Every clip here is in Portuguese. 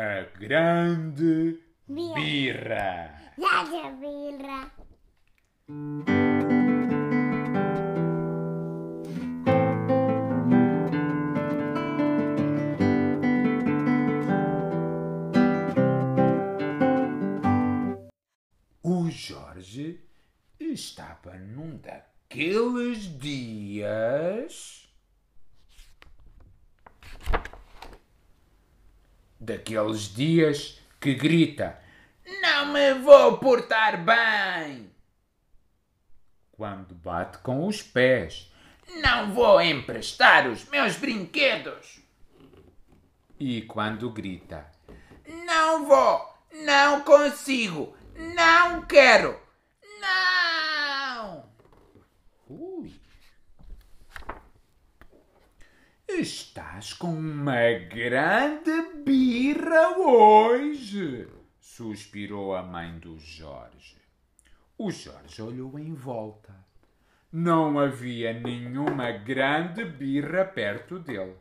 A grande birra. Nada birra. O Jorge estava num daqueles dias. Daqueles dias que grita: Não me vou portar bem! Quando bate com os pés: Não vou emprestar os meus brinquedos! E quando grita: Não vou! Não consigo! Não quero! Não! Ui! Estás com uma grande birra hoje! Suspirou a mãe do Jorge. O Jorge olhou em volta. Não havia nenhuma grande birra perto dele.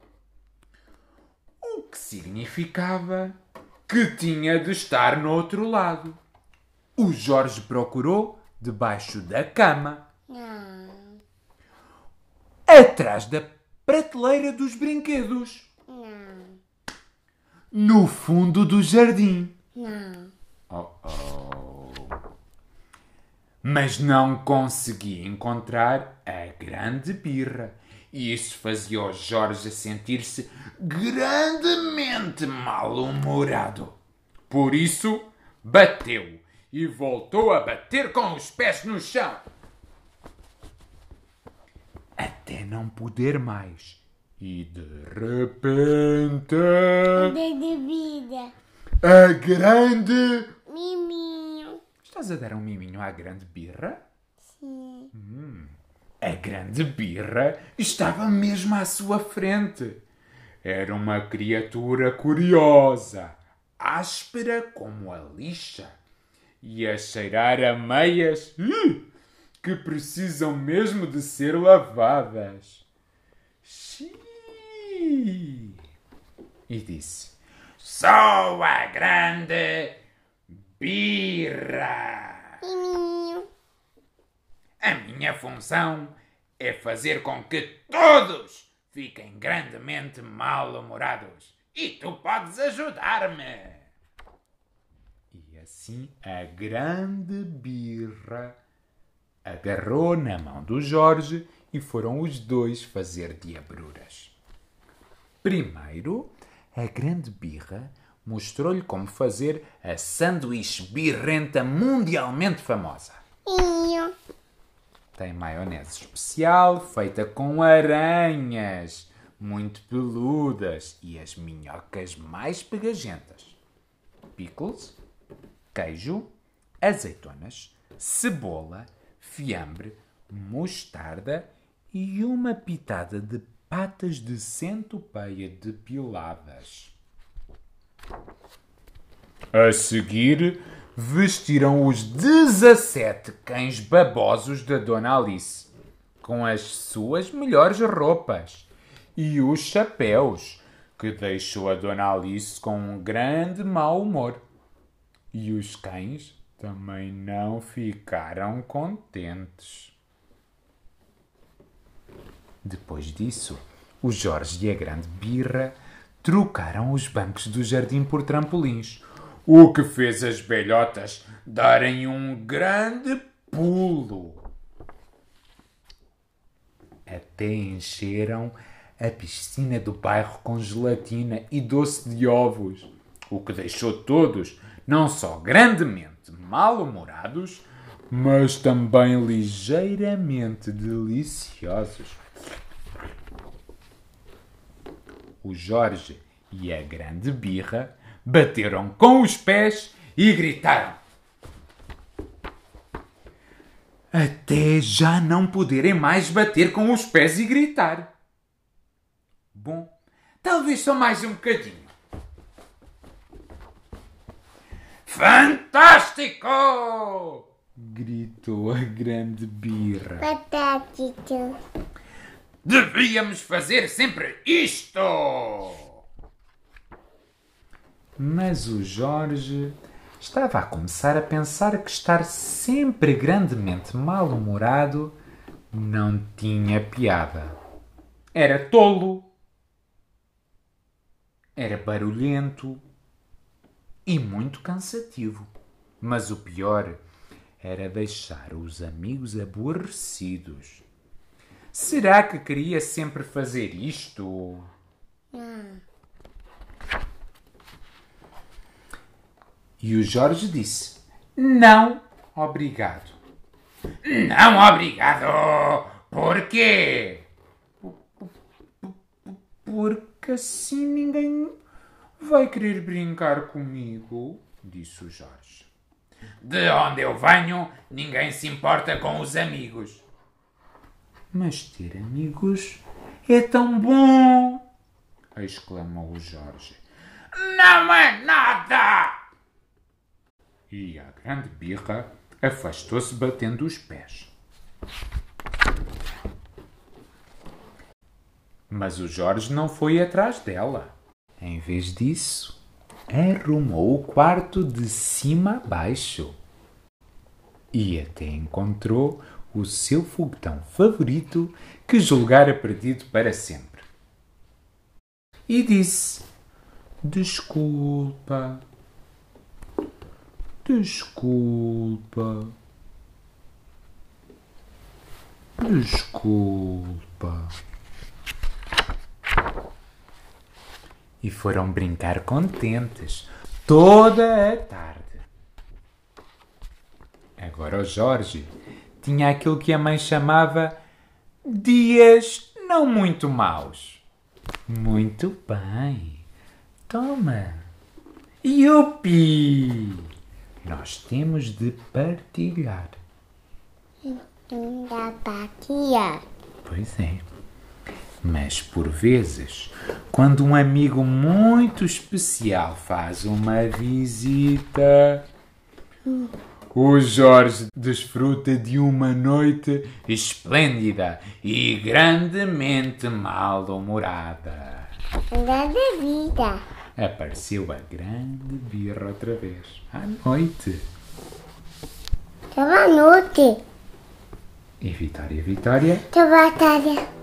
O que significava que tinha de estar no outro lado. O Jorge procurou debaixo da cama, Não, atrás da prateleira dos brinquedos, não, no fundo do jardim. não. Oh, oh. Mas não consegui encontrar a grande birra. E isso fazia o Jorge sentir-se grandemente mal-humorado. Por isso, bateu e voltou a bater com os pés no chão. Até não poder mais. E de repente. De de vida. A grande. Miminho. Estás a dar um miminho à grande birra? Sim. A grande birra estava mesmo à sua frente. Era uma criatura curiosa, áspera como a lixa, e a cheirar a meias ih, que precisam mesmo de ser lavadas. Xiii! E disse: Sou a grande birra. Miminho. A minha função é fazer com que todos fiquem grandemente mal-humorados. E tu podes ajudar-me. E assim a grande birra agarrou na mão do Jorge e foram os dois fazer diabruras. Primeiro, a grande birra mostrou-lhe como fazer a sanduíche birrenta mundialmente famosa. Miminho. Tem maionese especial feita com aranhas, muito peludas e as minhocas mais pegajentas. Pickles, queijo, azeitonas, cebola, fiambre, mostarda e uma pitada de patas de centopeia depiladas. A seguir, vestiram os 17 cães babosos da Dona Alice, com as suas melhores roupas e os chapéus, que deixou a Dona Alice com um grande mau humor. E os cães também não ficaram contentes. Depois disso, o Jorge e a grande birra trocaram os bancos do jardim por trampolins, o que fez as belhotas darem um grande pulo. Até encheram a piscina do bairro com gelatina e doce de ovos, o que deixou todos não só grandemente mal-humorados, mas também ligeiramente deliciosos. O Jorge e a grande birra bateram com os pés e gritaram. Até já não poderem mais bater com os pés e gritar. Bom, talvez só mais um bocadinho. Fantástico! gritou a grande birra. Patatito. Devíamos fazer sempre isto! Mas o Jorge estava a começar a pensar que estar sempre grandemente mal-humorado não tinha piada. Era tolo, era barulhento e muito cansativo. Mas o pior era deixar os amigos aborrecidos. Será que queria sempre fazer isto? E o Jorge disse: Não, obrigado. Não, obrigado! Por quê? Porque assim ninguém vai querer brincar comigo, disse o Jorge. De onde eu venho, ninguém se importa com os amigos. Mas ter amigos é tão bom! exclamou o Jorge. Não é nada! E a grande birra afastou-se batendo os pés. Mas o Jorge não foi atrás dela. Em vez disso, arrumou o quarto de cima a baixo e até encontrou o seu foguetão favorito que julgara perdido para sempre. E disse: Desculpa, desculpa, desculpa. E foram brincar contentes toda a tarde. Agora o Jorge tinha aquilo que a mãe chamava dias não muito maus. Muito bem. Toma. Yupi! Nós temos de partilhar. Da patia. Pois é. Mas por vezes, quando um amigo muito especial faz uma visita, o Jorge desfruta de uma noite esplêndida e grandemente mal-humorada. Da vida. Apareceu a grande birra outra vez, à noite. Boa noite. E Vitória, Vitória, Boa tarde.